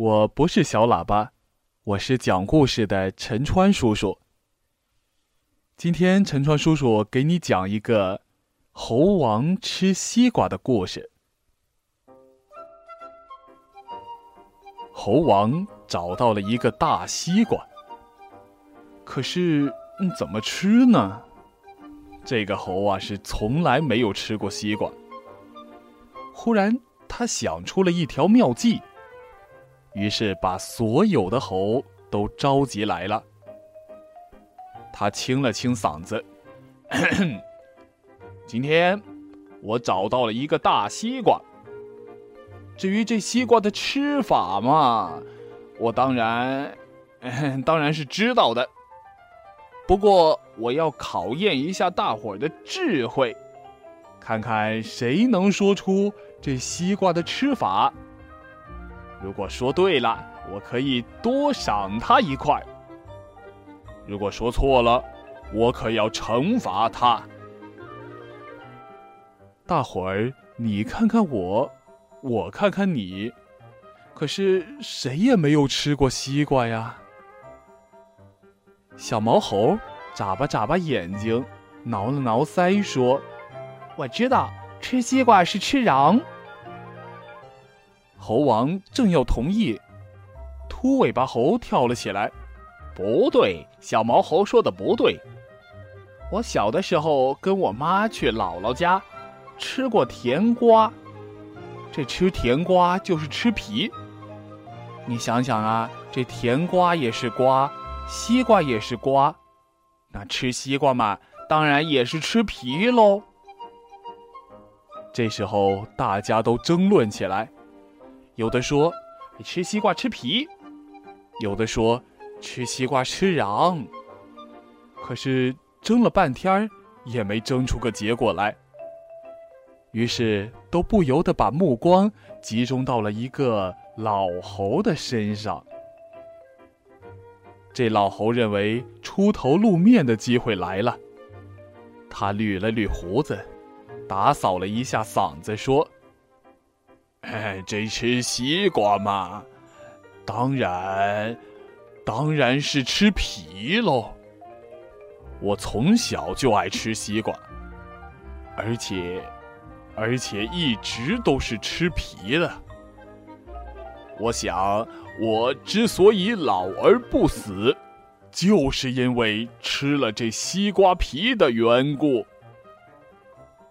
我不是小喇叭，我是讲故事的陈川叔叔。今天陈川叔叔给你讲一个猴王吃西瓜的故事。猴王找到了一个大西瓜，可是怎么吃呢？这个猴啊是从来没有吃过西瓜。忽然，他想出了一条妙计。于是把所有的猴都召集来了。他清了清嗓子：“ 今天我找到了一个大西瓜。至于这西瓜的吃法嘛，我当然 当然是知道的。不过我要考验一下大伙儿的智慧，看看谁能说出这西瓜的吃法。”如果说对了，我可以多赏他一块；如果说错了，我可要惩罚他。大伙儿，你看看我，我看看你，可是谁也没有吃过西瓜呀。小毛猴眨巴眨巴眼睛，挠了挠腮，说：“我知道，吃西瓜是吃瓤。”猴王正要同意，秃尾巴猴跳了起来：“不对，小毛猴说的不对。我小的时候跟我妈去姥姥家，吃过甜瓜。这吃甜瓜就是吃皮。你想想啊，这甜瓜也是瓜，西瓜也是瓜，那吃西瓜嘛，当然也是吃皮喽。”这时候，大家都争论起来。有的说吃西瓜吃皮，有的说吃西瓜吃瓤，可是争了半天也没争出个结果来。于是都不由得把目光集中到了一个老猴的身上。这老猴认为出头露面的机会来了，他捋了捋胡子，打扫了一下嗓子，说。哎，这吃西瓜嘛，当然，当然是吃皮喽。我从小就爱吃西瓜，而且，而且一直都是吃皮的。我想，我之所以老而不死，就是因为吃了这西瓜皮的缘故。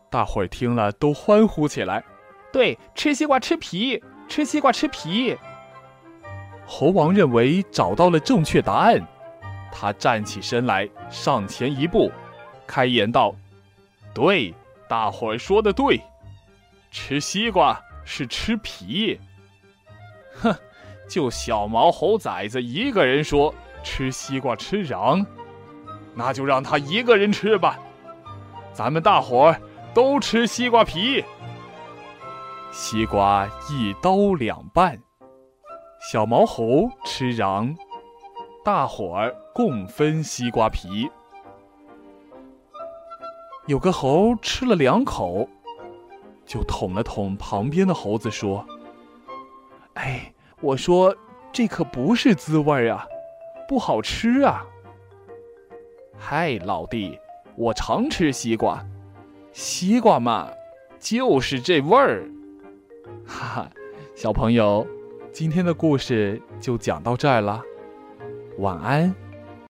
大伙儿听了都欢呼起来。对，吃西瓜吃皮，吃西瓜吃皮。猴王认为找到了正确答案，他站起身来，上前一步，开言道：“对，大伙儿说的对，吃西瓜是吃皮。哼，就小毛猴崽子一个人说吃西瓜吃瓤，那就让他一个人吃吧，咱们大伙儿都吃西瓜皮。”西瓜一刀两半，小毛猴吃瓤，大伙儿共分西瓜皮。有个猴吃了两口，就捅了捅旁边的猴子，说：“哎，我说这可不是滋味啊，不好吃啊。”“嗨，老弟，我常吃西瓜，西瓜嘛，就是这味儿。”哈哈，小朋友，今天的故事就讲到这儿了，晚安。